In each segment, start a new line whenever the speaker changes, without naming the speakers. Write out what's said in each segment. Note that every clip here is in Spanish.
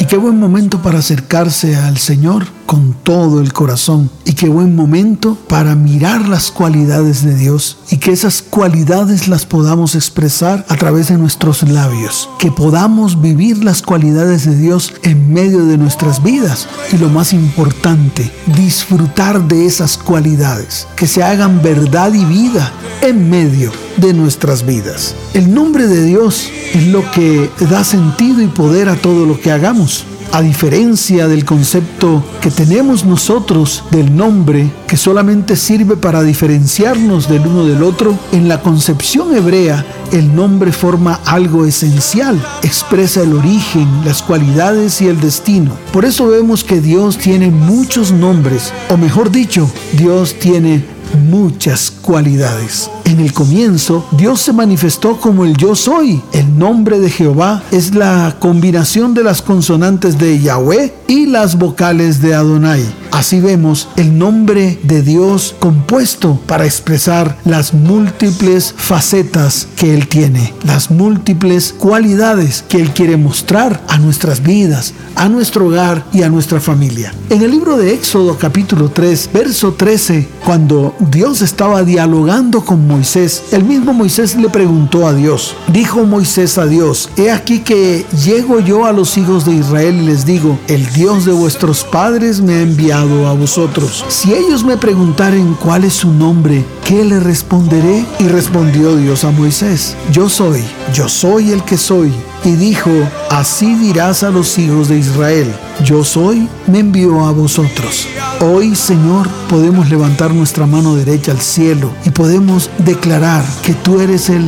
Y qué buen momento para acercarse al Señor con todo el corazón. Y qué buen momento para mirar las cualidades de Dios y que esas cualidades las podamos expresar a través de nuestros labios. Que podamos vivir las cualidades de Dios en medio de nuestras vidas. Y lo más importante, disfrutar de esas cualidades. Que se hagan verdad y vida en medio de nuestras vidas. El nombre de Dios es lo que da sentido y poder a todo lo que hagamos. A diferencia del concepto que tenemos nosotros del nombre, que solamente sirve para diferenciarnos del uno del otro, en la concepción hebrea el nombre forma algo esencial, expresa el origen, las cualidades y el destino. Por eso vemos que Dios tiene muchos nombres, o mejor dicho, Dios tiene muchas cualidades. En el comienzo, Dios se manifestó como el yo soy. El nombre de Jehová es la combinación de las consonantes de Yahweh y las vocales de Adonai. Así vemos el nombre de Dios compuesto para expresar las múltiples facetas que Él tiene, las múltiples cualidades que Él quiere mostrar a nuestras vidas, a nuestro hogar y a nuestra familia. En el libro de Éxodo capítulo 3, verso 13, cuando Dios estaba dialogando con Moisés, el mismo Moisés le preguntó a Dios, dijo Moisés a Dios, he aquí que llego yo a los hijos de Israel y les digo, el Dios de vuestros padres me ha enviado a vosotros. Si ellos me preguntaren cuál es su nombre, ¿qué le responderé? Y respondió Dios a Moisés, yo soy, yo soy el que soy. Y dijo, así dirás a los hijos de Israel, yo soy, me envió a vosotros. Hoy, Señor, podemos levantar nuestra mano derecha al cielo y podemos declarar que tú eres el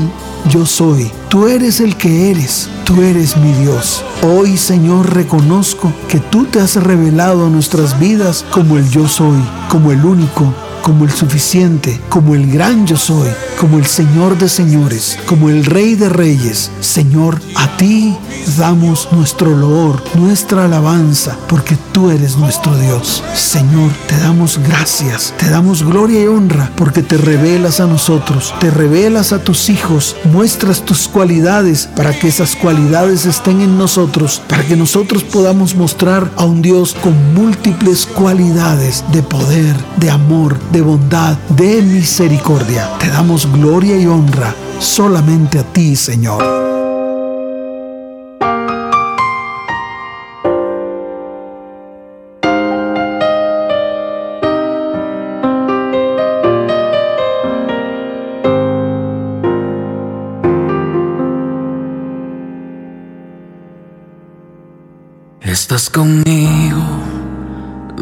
yo soy. Tú eres el que eres. Tú eres mi Dios. Hoy, Señor, reconozco que tú te has revelado a nuestras vidas como el yo soy, como el único, como el suficiente, como el gran yo soy, como el Señor de señores, como el Rey de reyes. Señor, a ti damos nuestro loor, nuestra alabanza, porque tú eres nuestro Dios. Señor, te damos gracias, te damos gloria y honra, porque te revelas a nosotros, te revelas a tus hijos, muestras tus cualidades para que esas cualidades estén en nosotros, para que nosotros podamos mostrar a un Dios con múltiples cualidades de poder, de amor, de bondad, de misericordia. Te damos gloria y honra solamente a ti, Señor.
Estás conmigo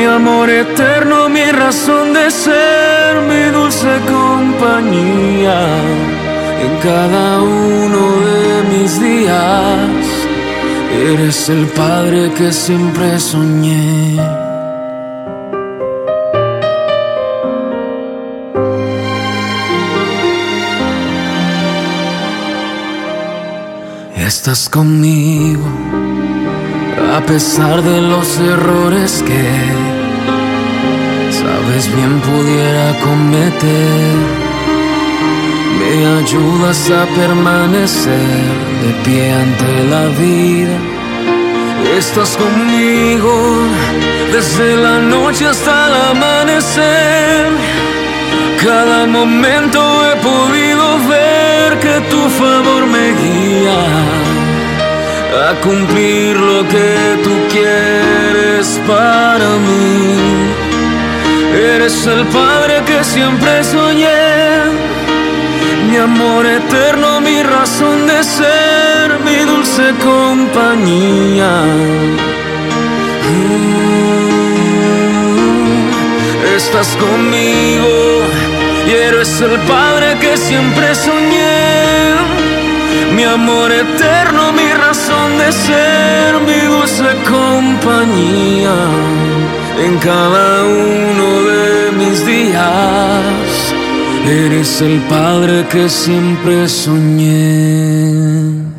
mi amor eterno, mi razón de ser, mi dulce compañía en cada uno de mis días. Eres el padre que siempre soñé. Estás conmigo a pesar de los errores que sabes bien pudiera cometer. Me ayudas a permanecer de pie ante la vida. Estás conmigo desde la noche hasta el amanecer. Cada momento he podido ver que tu favor me guía a cumplir lo que tú quieres para mí. Eres el Padre que siempre soñé, mi amor eterno, mi razón de ser, mi dulce compañía. Mm, estás conmigo y eres el Padre que siempre soñé, mi amor eterno, mi razón de ser, mi dulce compañía en cada uno de mis días. Eres el Padre que siempre soñé.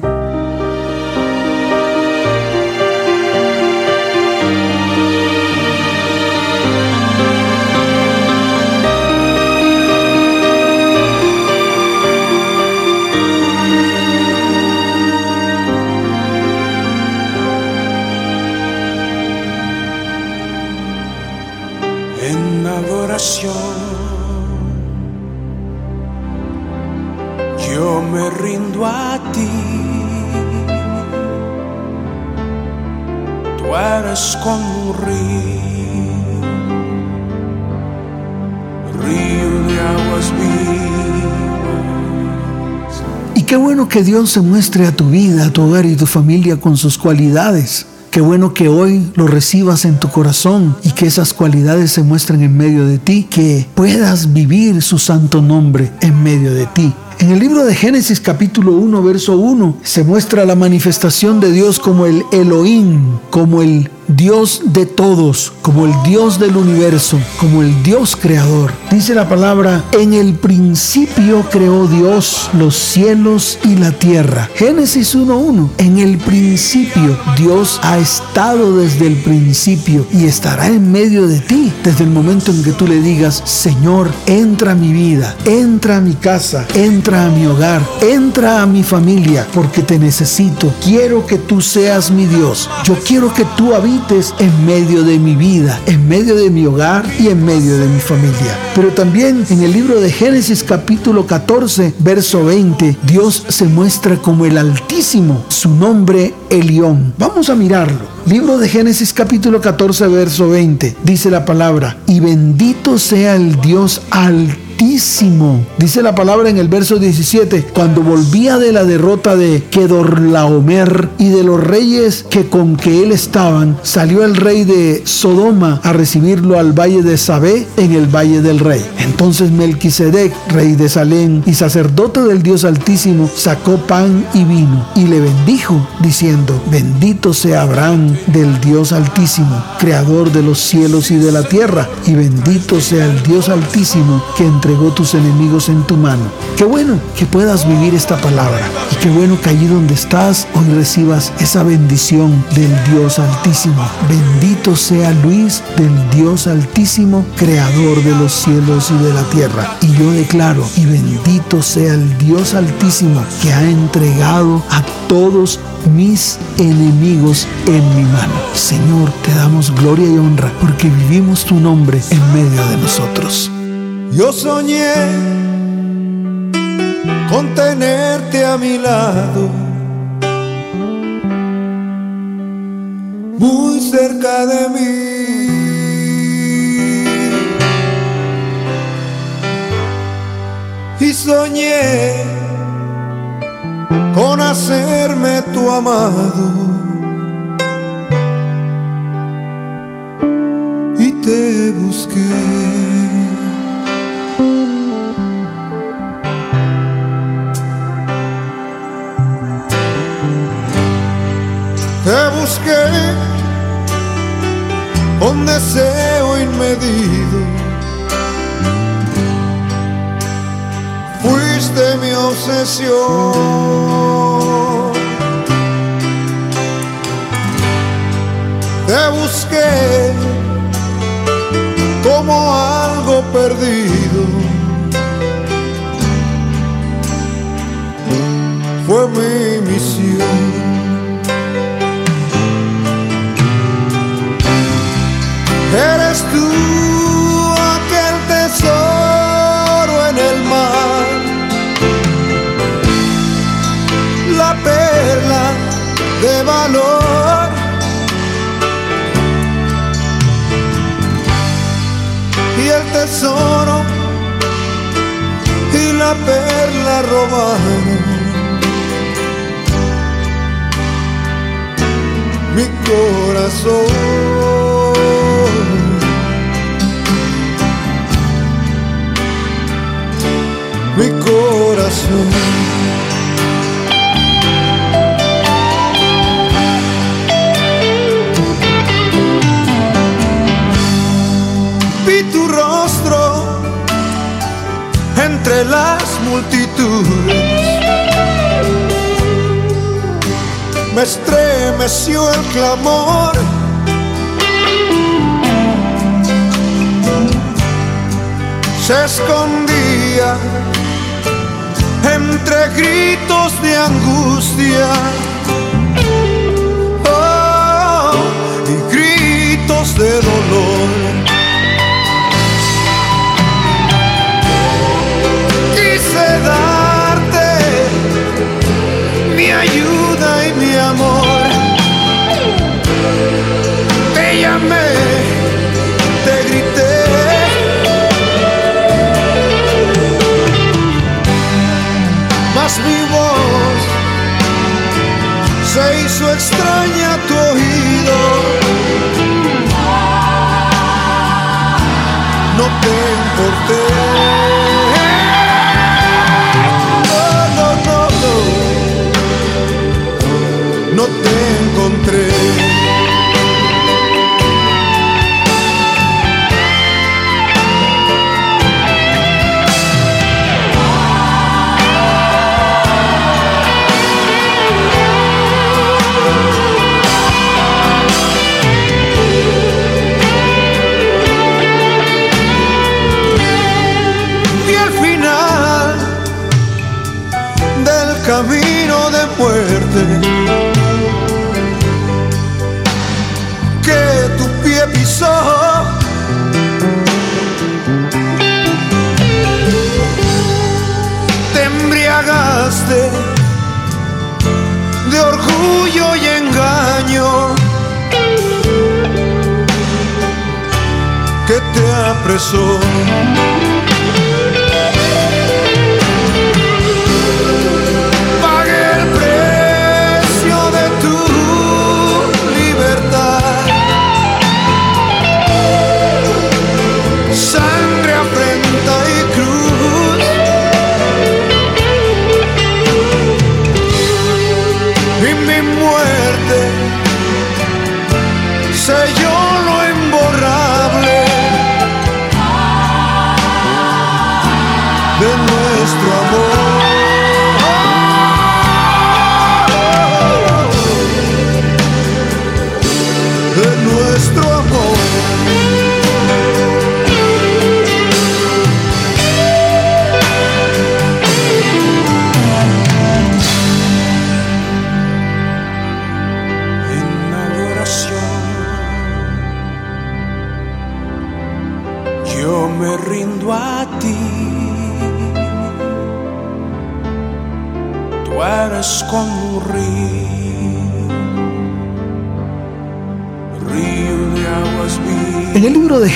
Yo me rindo a ti. Tú eres como un río, río de aguas vivas.
Y qué bueno que Dios se muestre a tu vida, a tu hogar y tu familia con sus cualidades. Qué bueno que hoy lo recibas en tu corazón y que esas cualidades se muestren en medio de ti, que puedas vivir su santo nombre en medio de ti. En el libro de Génesis capítulo 1, verso 1, se muestra la manifestación de Dios como el Elohim, como el Dios de todos, como el Dios del universo, como el Dios creador. Dice la palabra, en el principio creó Dios los cielos y la tierra. Génesis 1.1, en el principio Dios ha estado desde el principio y estará en medio de ti desde el momento en que tú le digas, Señor, entra a mi vida, entra a mi casa, entra a mi hogar, entra a mi familia, porque te necesito. Quiero que tú seas mi Dios. Yo quiero que tú habites en medio de mi vida, en medio de mi hogar y en medio de mi familia. Pero también en el libro de Génesis capítulo 14, verso 20, Dios se muestra como el Altísimo, su nombre Elión. Vamos a mirarlo. Libro de Génesis capítulo 14, verso 20, dice la palabra, y bendito sea el Dios Altísimo. Dice la palabra en el verso 17, cuando volvía de la derrota de Kedorlaomer y de los reyes que con que él estaban, salió el rey de Sodoma a recibirlo al valle de Sabé en el valle del rey. Entonces Melquisedec, rey de Salem y sacerdote del Dios Altísimo, sacó pan y vino y le bendijo, diciendo, bendito sea Abraham del Dios Altísimo, creador de los cielos y de la tierra, y bendito sea el Dios Altísimo que entregó tus enemigos en tu mano. Qué bueno que puedas vivir esta palabra y qué bueno que allí donde estás hoy recibas esa bendición del Dios Altísimo. Bendito sea Luis del Dios Altísimo, creador de los cielos y de la tierra. Y yo declaro, y bendito sea el Dios Altísimo que ha entregado a todos mis enemigos en mi mano. Señor, te damos gloria y honra porque vivimos tu nombre en medio de nosotros.
Yo soñé con tenerte a mi lado, muy cerca de mí. Y soñé con hacerme tu amado. Y te busqué. Busqué con deseo inmedido. Fuiste mi obsesión. Te busqué
como algo perdido. Fue mi misión. Tú aquel tesoro en el mar, la perla de valor. Y el tesoro y la perla robaron mi corazón. Mi corazón. Vi tu rostro entre las multitudes. Me estremeció el clamor. Se escondía entre gritos de angustia oh, y gritos de dolor. Quise darte mi ayuda y mi amor. Te llamé, mas mi voz se hizo extraña tu oído. Camino de muerte que tu pie pisó. Te embriagaste de orgullo y engaño que te apresó.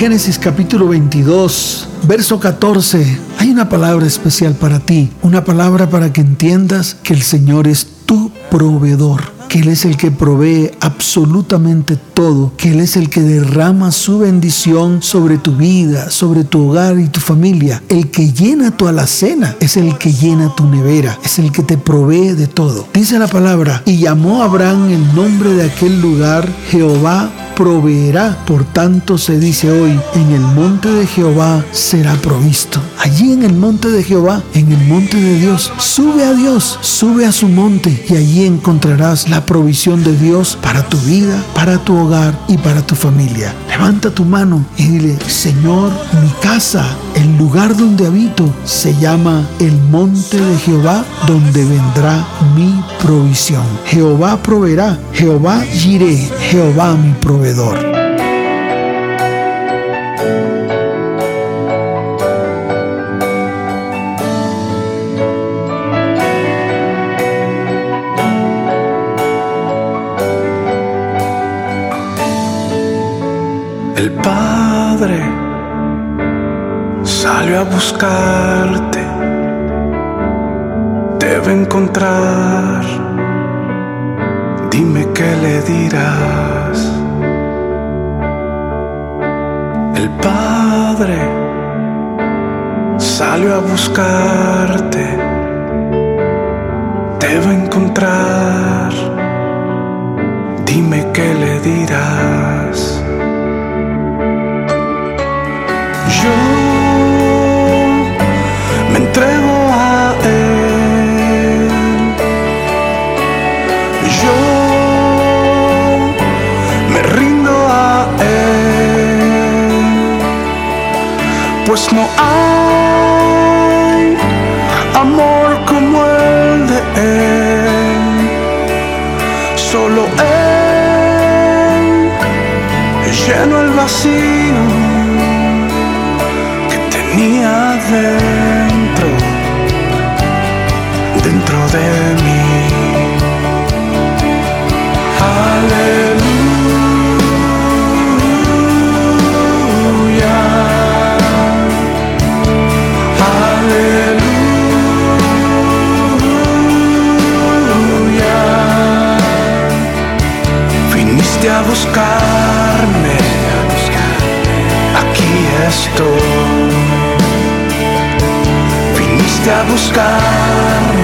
Génesis capítulo 22, verso 14, hay una palabra especial para ti, una palabra para que entiendas que el Señor es tu proveedor, que Él es el que provee absolutamente todo, que Él es el que derrama su bendición sobre tu vida, sobre tu hogar y tu familia. El que llena tu alacena es el que llena tu nevera, es el que te provee de todo. Dice la palabra, y llamó Abraham el nombre de aquel lugar Jehová proveerá. Por tanto se dice hoy, en el monte de Jehová será provisto. Allí en el monte de Jehová, en el monte de Dios, sube a Dios, sube a su monte y allí encontrarás la provisión de Dios para tu vida, para tu hogar y para tu familia. Levanta tu mano y dile, Señor, mi casa, el lugar donde habito, se llama el monte de Jehová, donde vendrá mi provisión. Jehová proveerá, Jehová giré, Jehová mi proveedor.
El Padre salió a buscarte, debe encontrar. Dime qué le dirás. El Padre salió a buscarte, debe encontrar. Dime qué le dirás. Entrego a Él. Yo me rindo a Él. Pues no hay amor como el de Él. Solo Él lleno el vacío buscarme, aquí estoy. Viniste a buscarme,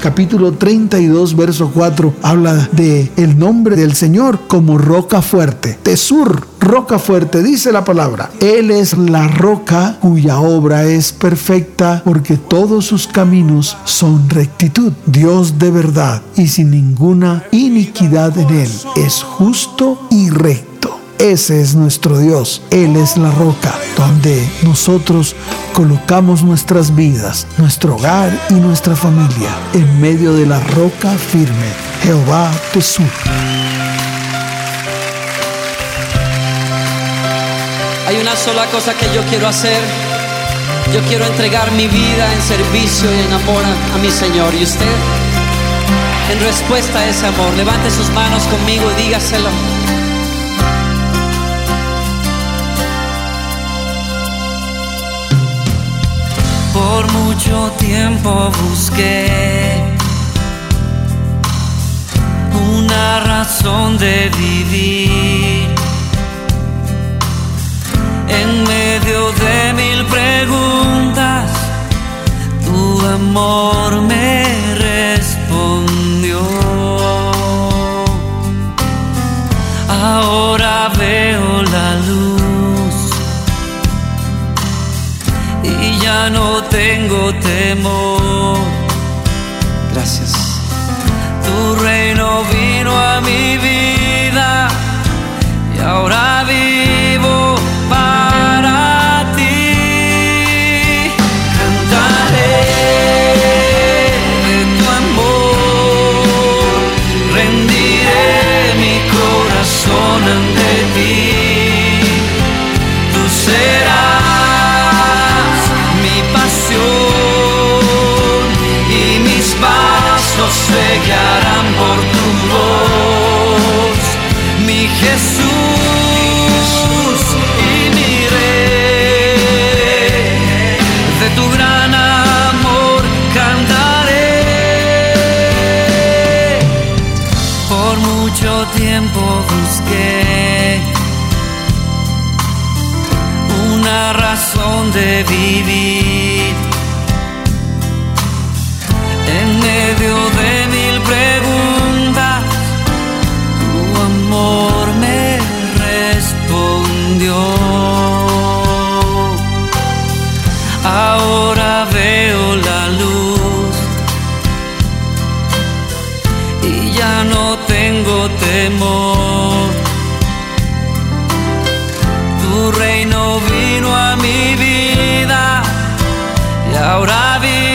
Capítulo 32, verso 4, habla de el nombre del Señor como roca fuerte. Tesur, roca fuerte, dice la palabra. Él es la roca cuya obra es perfecta porque todos sus caminos son rectitud. Dios de verdad y sin ninguna iniquidad en él. Es justo y recto. Ese es nuestro Dios. Él es la roca donde nosotros colocamos nuestras vidas, nuestro hogar y nuestra familia en medio de la roca firme. Jehová Jesús.
Hay una sola cosa que yo quiero hacer. Yo quiero entregar mi vida en servicio y en amor a mi Señor. Y usted, en respuesta a ese amor, levante sus manos conmigo y dígaselo.
Mucho tiempo busqué una razón de vivir. En medio de mil preguntas, tu amor y ahora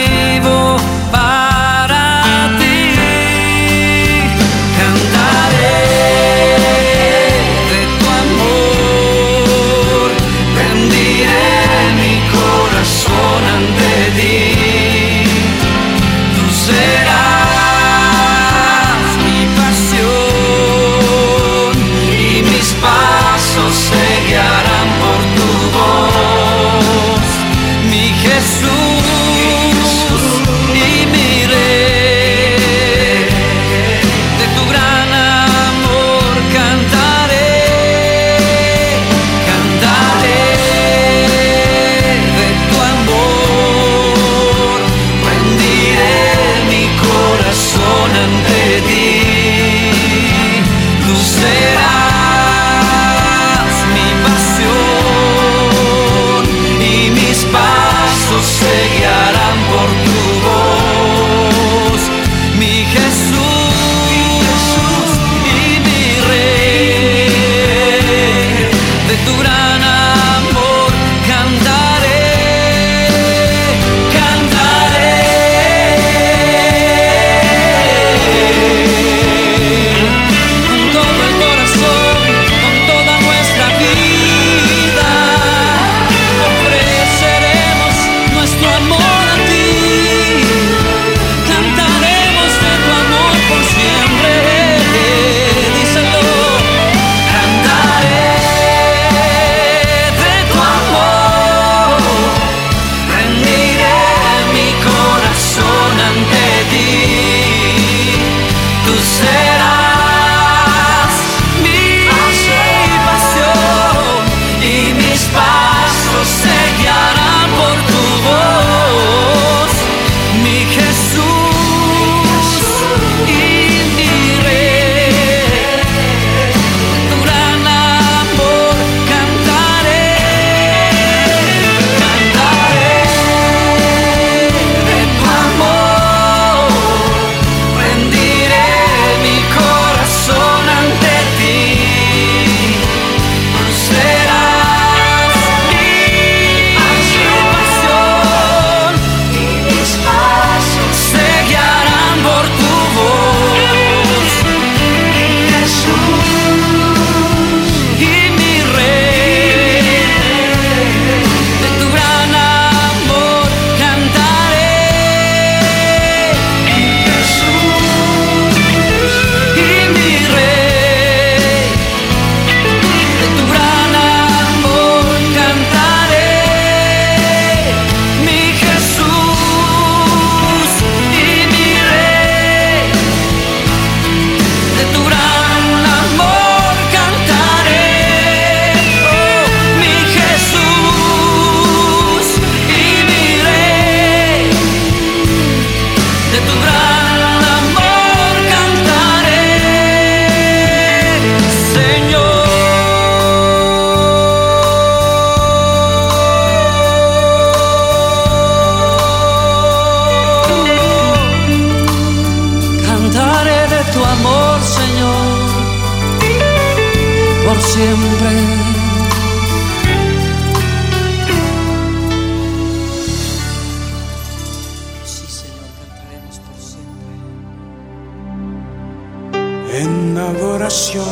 en
adoración.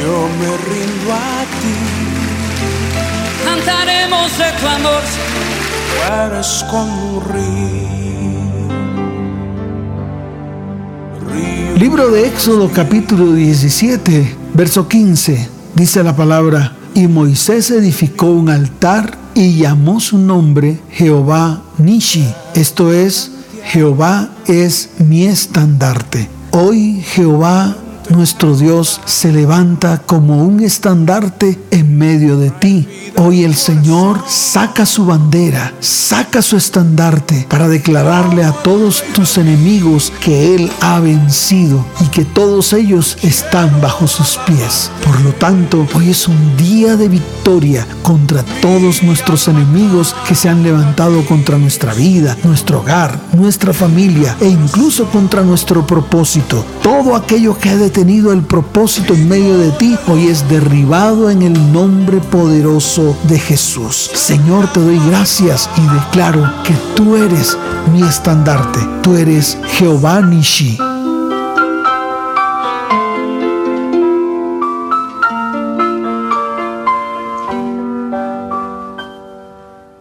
Yo me rindo a ti.
Cantaremos de clamor.
Eres como un río.
Libro de Éxodo capítulo 17, verso 15, dice la palabra, y Moisés edificó un altar y llamó su nombre Jehová Nishi, esto es Jehová es mi estandarte. Hoy Jehová nuestro Dios se levanta como un estandarte en medio de ti. Hoy el Señor saca su bandera, saca su estandarte para declararle a todos tus enemigos que Él ha vencido y que todos ellos están bajo sus pies. Por lo tanto, hoy es un día de victoria contra todos nuestros enemigos que se han levantado contra nuestra vida, nuestro hogar, nuestra familia e incluso contra nuestro propósito. Todo aquello que ha detenido el propósito en medio de ti hoy es derribado en el nombre poderoso de Jesús. Señor, te doy gracias y declaro que tú eres mi estandarte. Tú eres Jehová Nishi.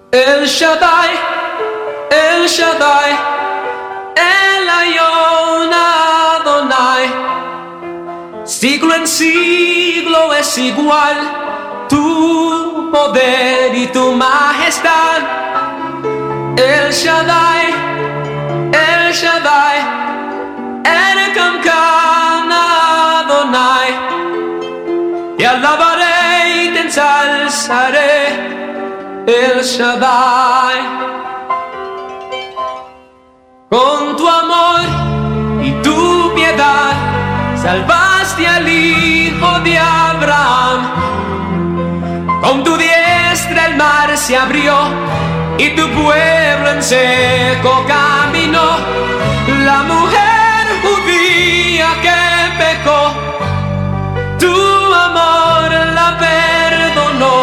El Shaddai, El Shaddai, Siglo en siglo es igual tu poder y tu majestad. El Shaddai, El Shaddai, El Kamkan Adonai. Te alabaré y te ensalzaré. El Shaddai. Con tu amor y tu piedad salvaste al hijo de Abraham. Con tu diestra el mar se abrió y tu pueblo en seco caminó. La mujer judía que pecó, tu amor la perdonó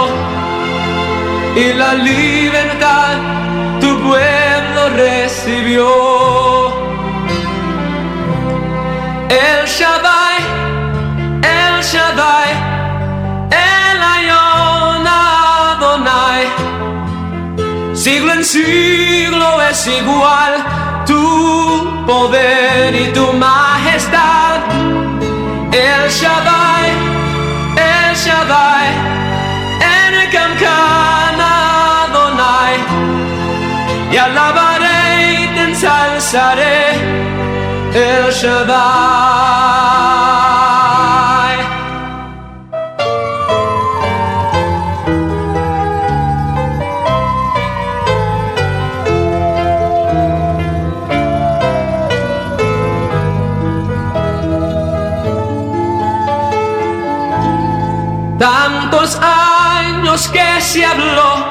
y la libertad tu pueblo recibió. En siglo es igual tu poder y tu majestad. El Shaddai, El Shaddai, El Kamkan Adonai. Y alabaré y te ensalzaré el Shaddai. Años que se habló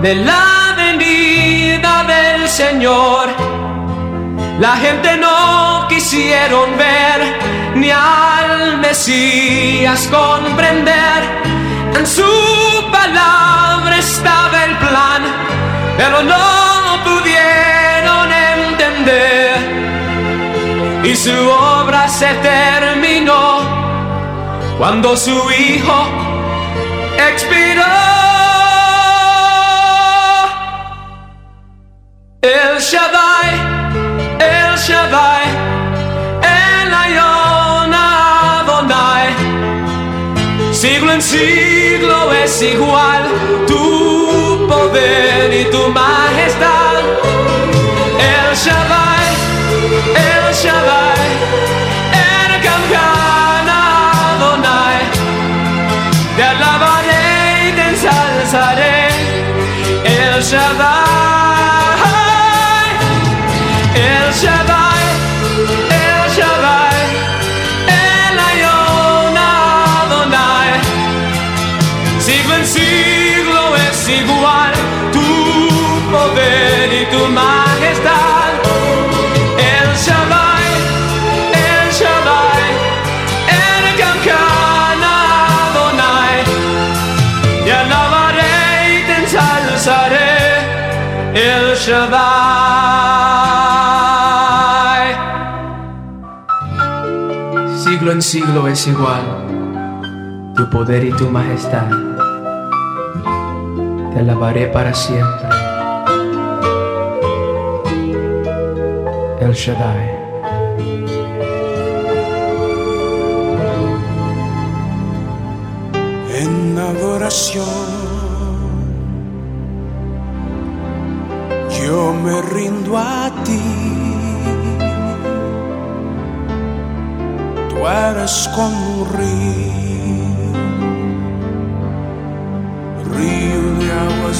de la venida del Señor. La gente no quisieron ver ni al Mesías comprender. En su palabra estaba el plan, pero no pudieron entender. Y su obra se terminó cuando su hijo Siglo en siglo es igual tu poder y tu majestad. El Shaddai, Siglo en siglo es igual, tu poder y tu majestad.
Te alabaré para siempre. El Shaddai.
en adoración. Yo me rindo a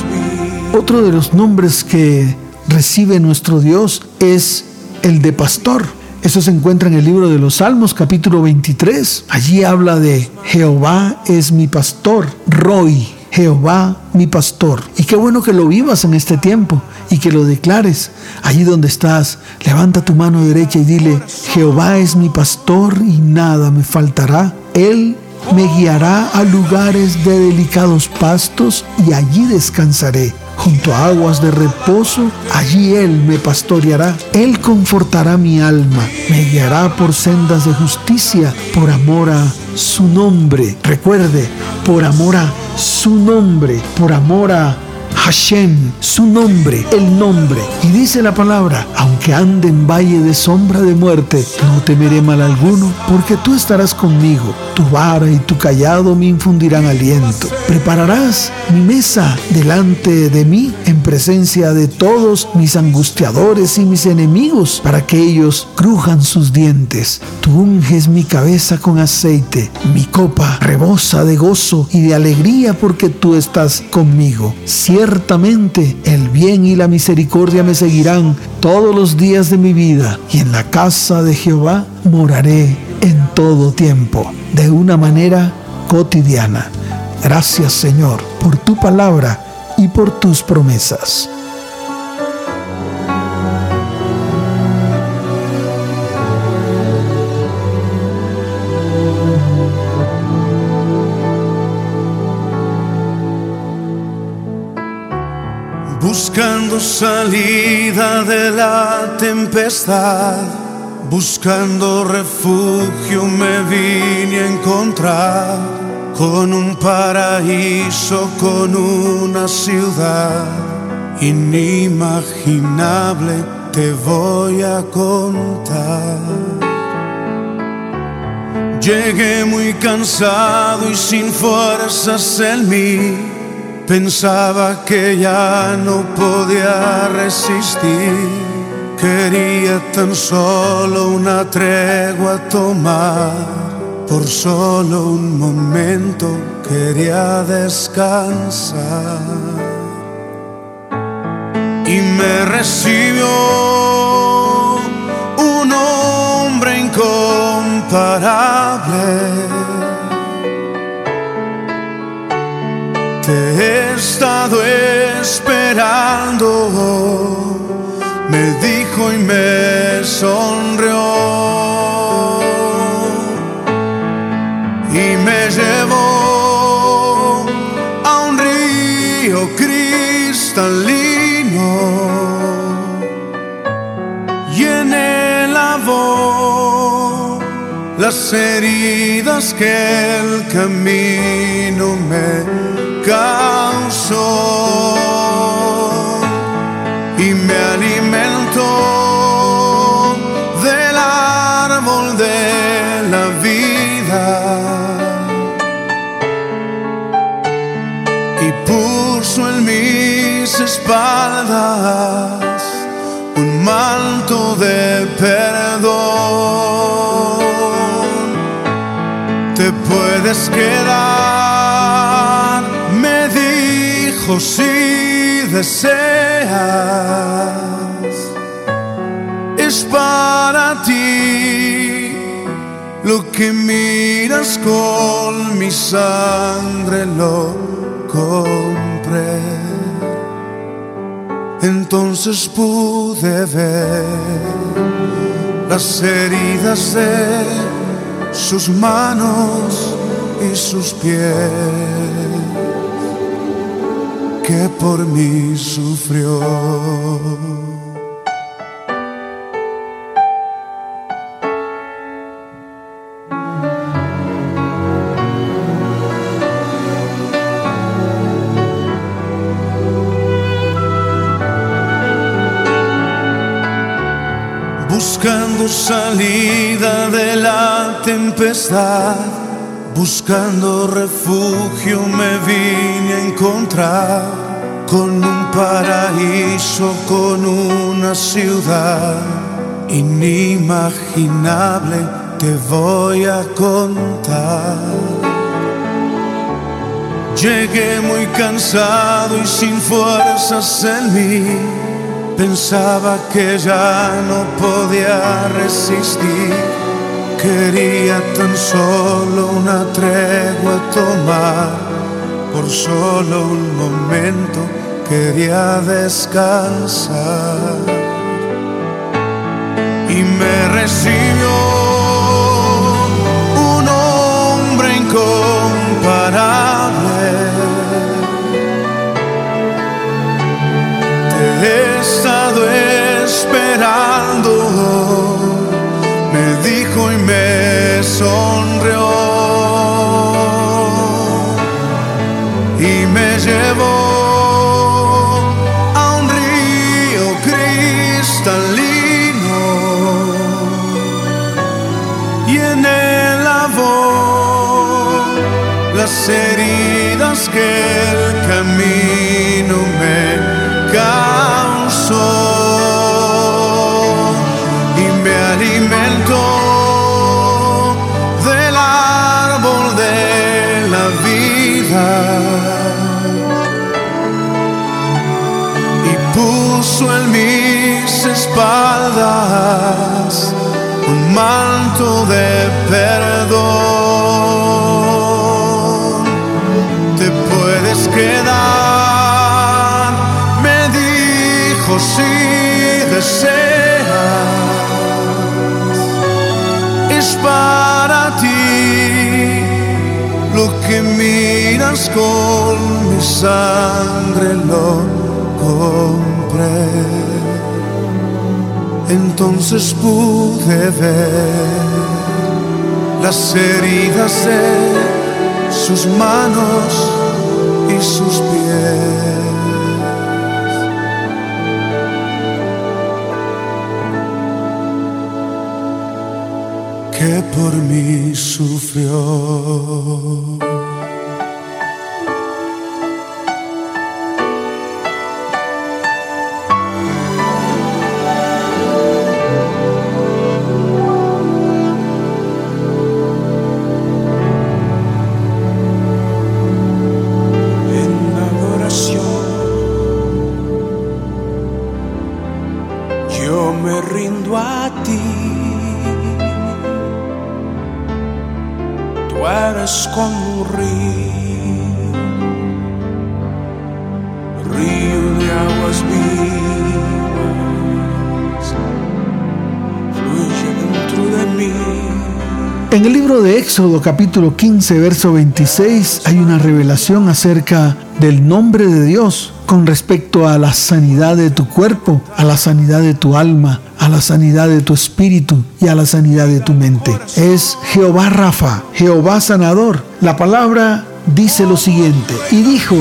De.
Otro de los nombres que recibe nuestro Dios es el de pastor. Eso se encuentra en el libro de los Salmos, capítulo 23. Allí habla de Jehová es mi pastor, Roy, Jehová mi pastor. Y qué bueno que lo vivas en este tiempo y que lo declares. Allí donde estás, levanta tu mano derecha y dile, Jehová es mi pastor y nada me faltará. Él me guiará a lugares de delicados pastos y allí descansaré. Junto a aguas de reposo, allí Él me pastoreará. Él confortará mi alma, me guiará por sendas de justicia, por amor a su nombre. Recuerde, por amor a su nombre, por amor a Hashem, su nombre, el nombre. Y dice la palabra, aunque ande en valle de sombra de muerte, no temeré mal alguno, porque tú estarás conmigo. Tu vara y tu callado me infundirán aliento. Prepararás mi mesa delante de mí en presencia de todos mis angustiadores y mis enemigos, para que ellos crujan sus dientes. Tú unges mi cabeza con aceite, mi copa rebosa de gozo y de alegría porque tú estás conmigo. Ciertamente el bien y la misericordia me seguirán todos días de mi vida y en la casa de Jehová moraré en todo tiempo, de una manera cotidiana. Gracias Señor por tu palabra y por tus promesas.
Buscando salida de la tempestad, buscando refugio me vine a encontrar con un paraíso, con una ciudad inimaginable, te voy a contar. Llegué muy cansado y sin fuerzas en mí. Pensaba que ya no podía resistir. Quería tan solo una tregua tomar. Por solo un momento quería descansar. Y me recibió un hombre incomparable. Te he estado esperando, me dijo y me sonrió. Y me llevó a un río cristalino. Y en él lavó las heridas que el camino me causó y me alimentó del árbol de la vida y puso en mis espaldas un manto de perdón. Te puedes quedar dijo si deseas, es para ti lo que miras con mi sangre lo compré. Entonces pude ver las heridas de sus manos y sus pies que por mí sufrió. Buscando salida de la tempestad, buscando refugio me vine a encontrar con un paraíso, con una ciudad inimaginable, te voy a contar. Llegué muy cansado y sin fuerzas en mí Pensaba que ya no podía resistir. Quería tan solo una tregua tomar. Por solo un momento quería descansar. Y me recibió un manto de perdón. Te puedes quedar, me dijo si deseas, es para ti lo que miras con mi sangre lo compré. Entonces pude ver las heridas de sus manos y sus pies. Que por mí sufrió.
Éxodo capítulo 15, verso 26, hay una revelación acerca del nombre de Dios con respecto a la sanidad de tu cuerpo, a la sanidad de tu alma, a la sanidad de tu espíritu y a la sanidad de tu mente. Es Jehová Rafa, Jehová sanador. La palabra dice lo siguiente, y dijo,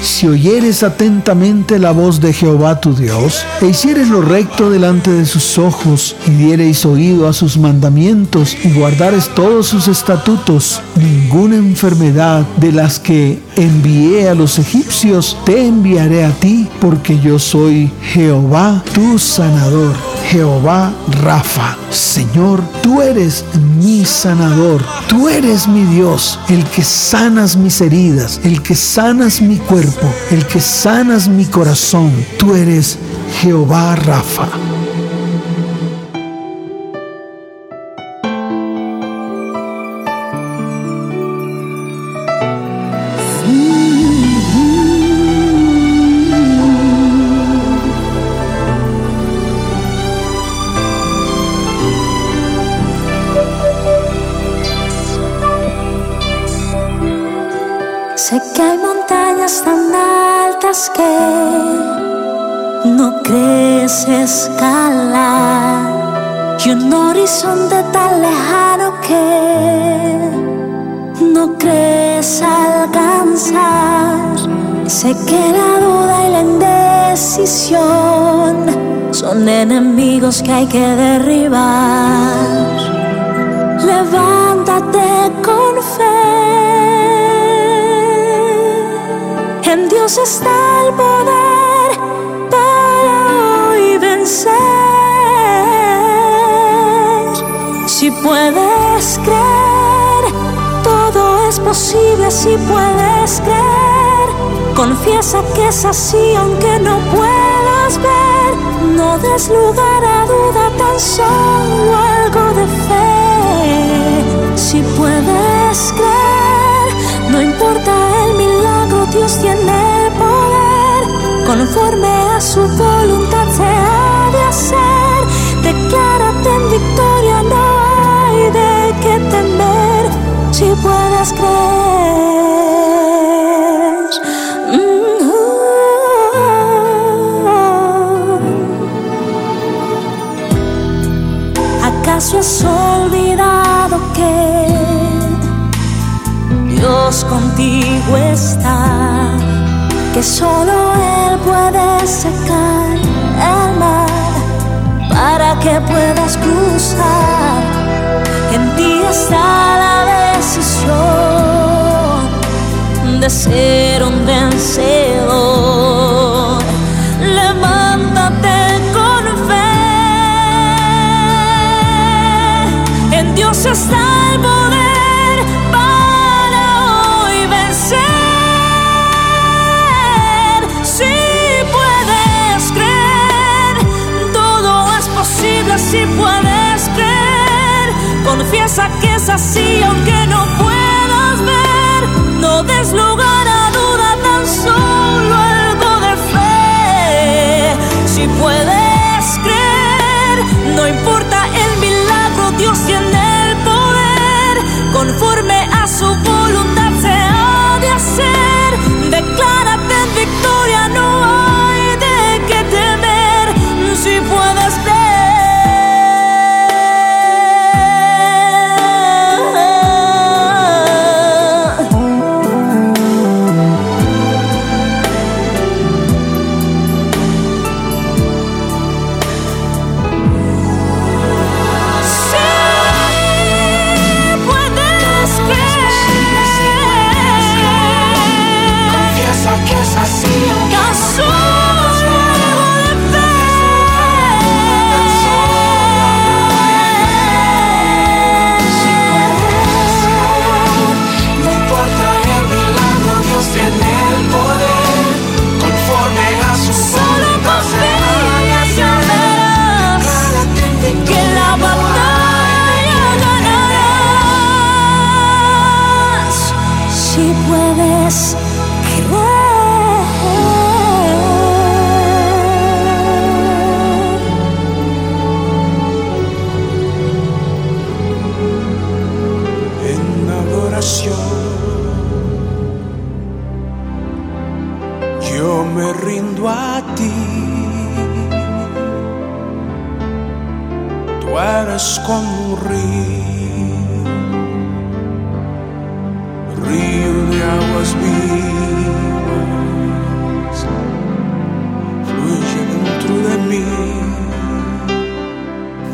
si oyeres atentamente la voz de Jehová tu Dios, e hicieres lo recto delante de sus ojos, y diereis oído a sus mandamientos, y guardares todos sus estatutos, ninguna enfermedad de las que envié a los egipcios te enviaré a ti, porque yo soy Jehová tu sanador. Jehová Rafa, Señor, tú eres mi sanador, tú eres mi Dios, el que sanas mis heridas, el que sanas mi cuerpo, el que sanas mi corazón, tú eres Jehová Rafa.
No crees escalar y un horizonte tan lejano que no crees alcanzar. Sé que la duda y la indecisión son enemigos que hay que derribar. Levántate con fe. En Dios está el poder Si puedes creer, todo es posible si puedes creer. Confiesa que es así aunque no puedas ver. No des lugar a duda, tan solo algo de fe. Si puedes creer, no importa el milagro, Dios tiene el poder. Conforme a su voluntad Si puedes creer. ¿Acaso has olvidado que Dios contigo está? Que solo Él puede secar el mar para que puedas cruzar. En ti está la decisión de ser un vencedor. Levántate con fe. En Dios está el poder Confiesa que es así aunque no puedas ver. No des lugar
me rindo a ti. Tú eres como un río, río de aguas vivas, fluye dentro de mí.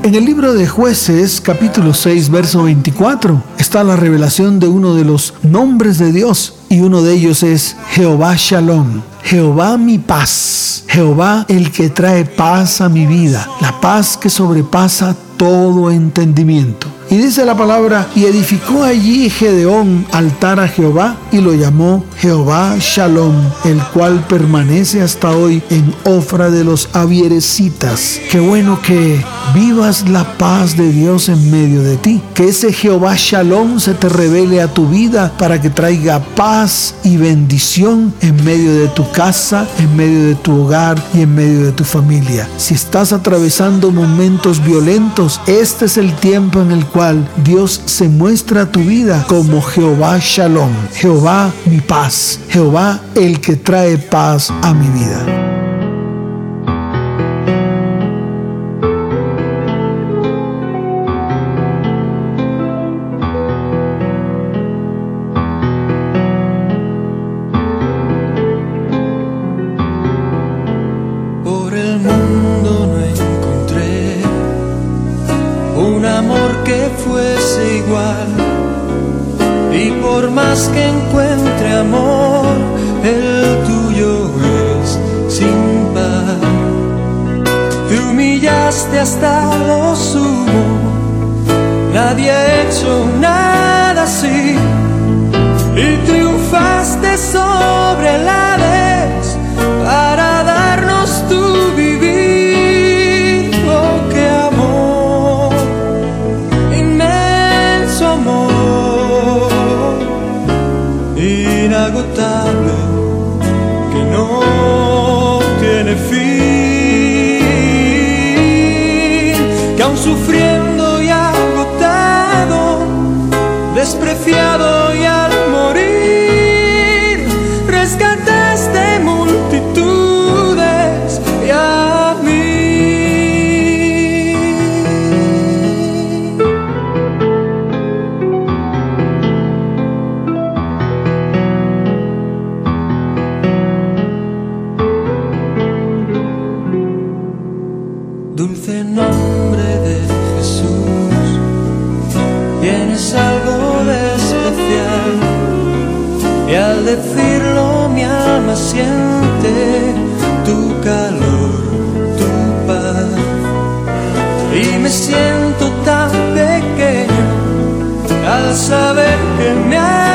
En el libro de jueces, capítulo 6, verso 24, está la revelación de uno de los nombres de Dios y uno de ellos es Jehová Shalom, Jehová mi paz, Jehová el que trae paz a mi vida, la paz que sobrepasa todo entendimiento. Y dice la palabra, y edificó allí Gedeón altar a Jehová y lo llamó Jehová Shalom, el cual permanece hasta hoy en Ofra de los Avierecitas. Qué bueno que vivas la paz de Dios en medio de ti, que ese Jehová Shalom se te revele a tu vida para que traiga paz y bendición en medio de tu casa, en medio de tu hogar y en medio de tu familia. Si estás atravesando momentos violentos,
Este es el tiempo en el cual Dios se muestra a tu vida como Jehová Shalom, Jehová mi paz, Jehová el que trae paz a mi vida. hecho nada así y triunfaste sobre la de que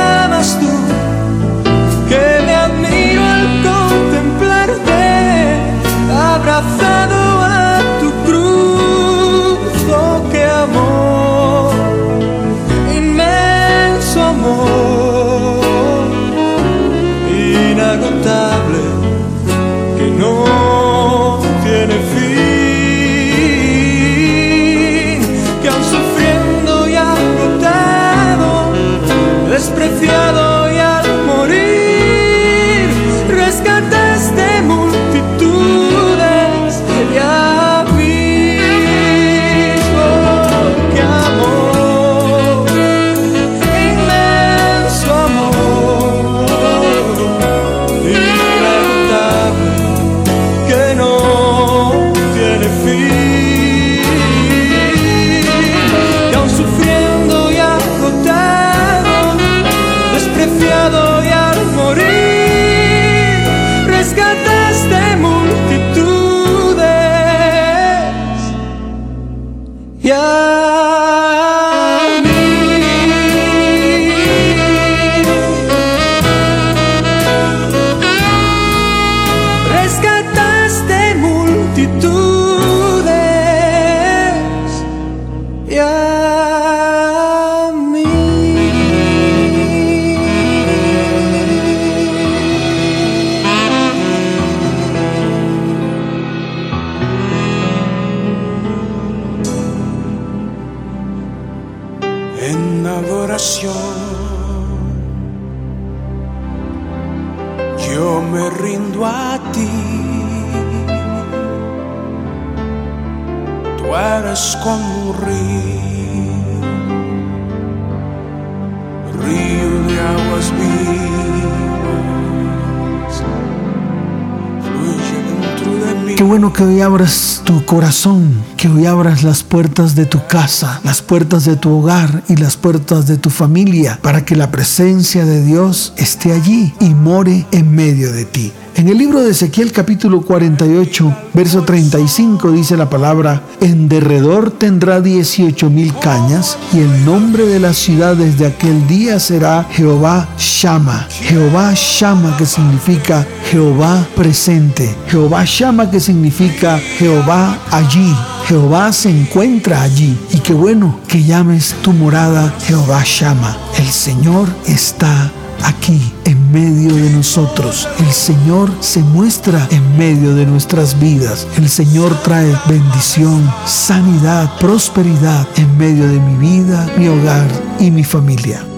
corazón, que hoy abras las puertas de tu casa, las puertas de tu hogar y las puertas de tu familia, para que la presencia de Dios esté allí y more en medio de ti. En el libro de Ezequiel capítulo 48, verso 35 dice la palabra, en derredor tendrá 18 mil cañas y el nombre de las ciudades de aquel día será Jehová Shama. Jehová Shama que significa Jehová presente. Jehová Shama que significa Jehová allí. Jehová se encuentra allí. Y qué bueno que llames tu morada Jehová Shama. El Señor está
aquí en medio de nosotros. El Señor se muestra en medio de nuestras vidas. El Señor trae bendición, sanidad, prosperidad en medio de mi vida, mi hogar y mi familia.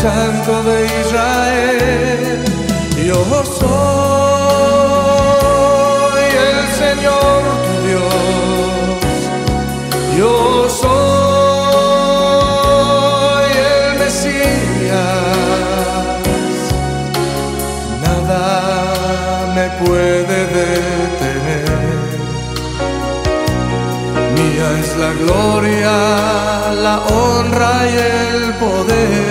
Santo de Israel. Yo soy el Señor tu Dios. Yo soy el Mesías, nada me puede detener. Mía es la gloria, la honra y el poder.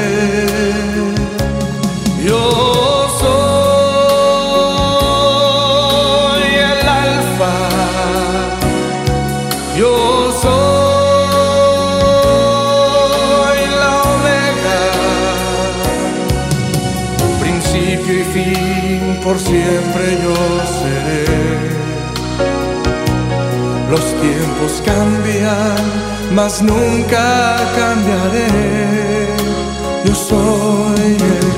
Mas nunca cambiaré. Yo soy el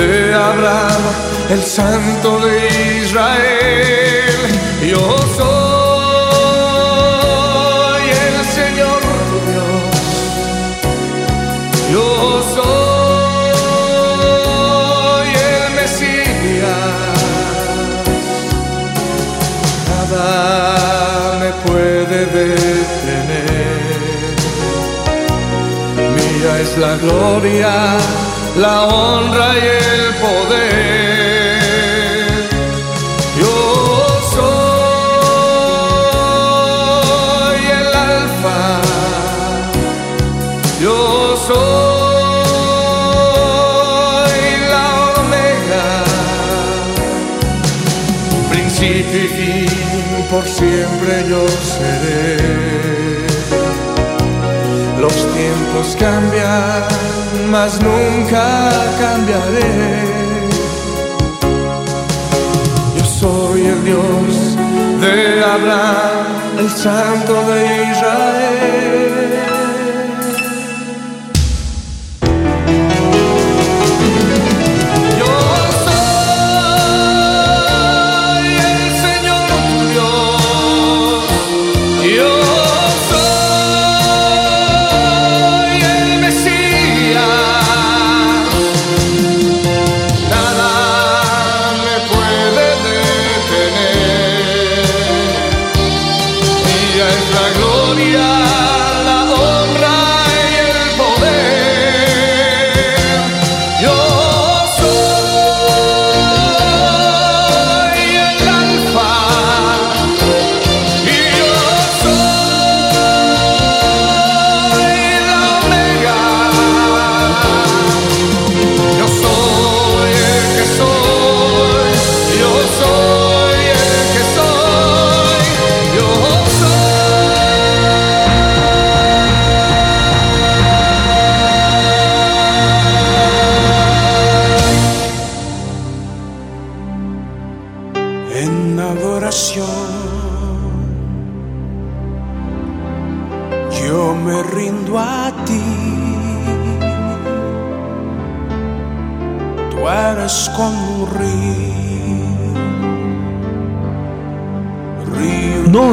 de Abraham, el Santo de Israel. Yo soy el Señor tu Dios. Yo soy el Mesías. Nada me puede detener. Mía es la gloria, la honra y el poder. Yo soy el alfa. Yo soy la omega, principio y fin, por siempre yo seré. Los tiempos cambian, mas nunca cambiaré. Yo soy el Dios de Abraham, el Santo de Israel.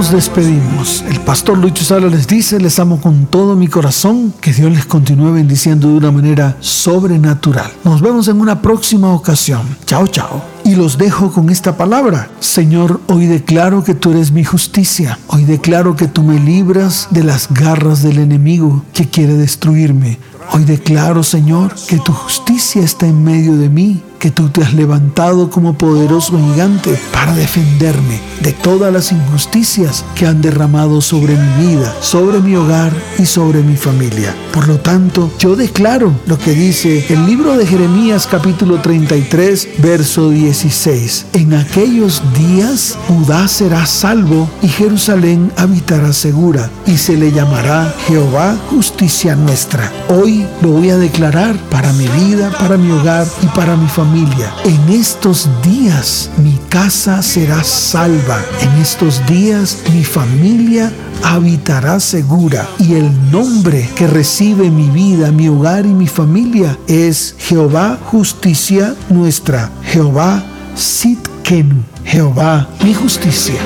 Nos despedimos. El pastor Lucho Sala les dice, les amo con todo mi corazón, que Dios les continúe bendiciendo de una manera sobrenatural. Nos vemos en una próxima ocasión. Chao, chao. Y los dejo con esta palabra. Señor, hoy declaro que tú eres mi justicia. Hoy declaro que tú me libras de las garras del enemigo que quiere destruirme. Hoy declaro, Señor, que tu justicia está en medio de mí, tú te has levantado como poderoso gigante para defenderme de todas las injusticias que han derramado sobre mi vida, sobre mi hogar y sobre mi familia. Por lo tanto, yo declaro lo que dice el libro de Jeremías capítulo 33, verso 16. En aquellos días Judá será salvo y Jerusalén habitará segura y se le llamará Jehová justicia nuestra. Hoy lo voy a declarar para mi vida, para mi hogar y para mi familia. En estos días mi casa será salva. En estos días mi familia habitará segura. Y el nombre que recibe mi vida, mi hogar y mi familia es Jehová justicia nuestra. Jehová Sitkenu. Jehová mi justicia.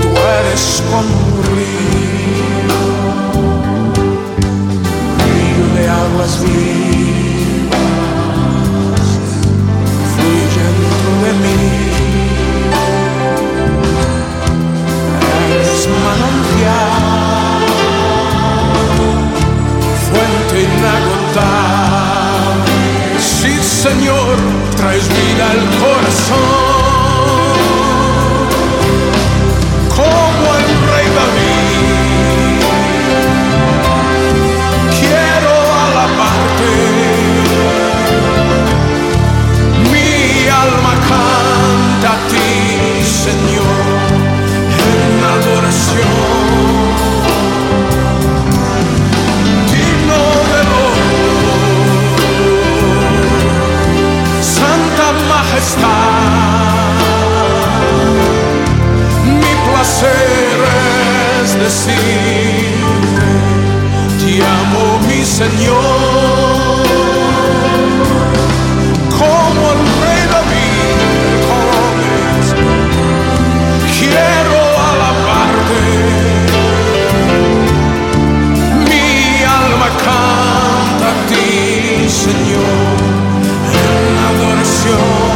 Tú eres Señor, traes vida al corazón. está. Mi placer es decir, te amo mi Señor. Como el rey David, jóvenes, quiero alabarte. Mi alma canta a ti, Señor, en adoración.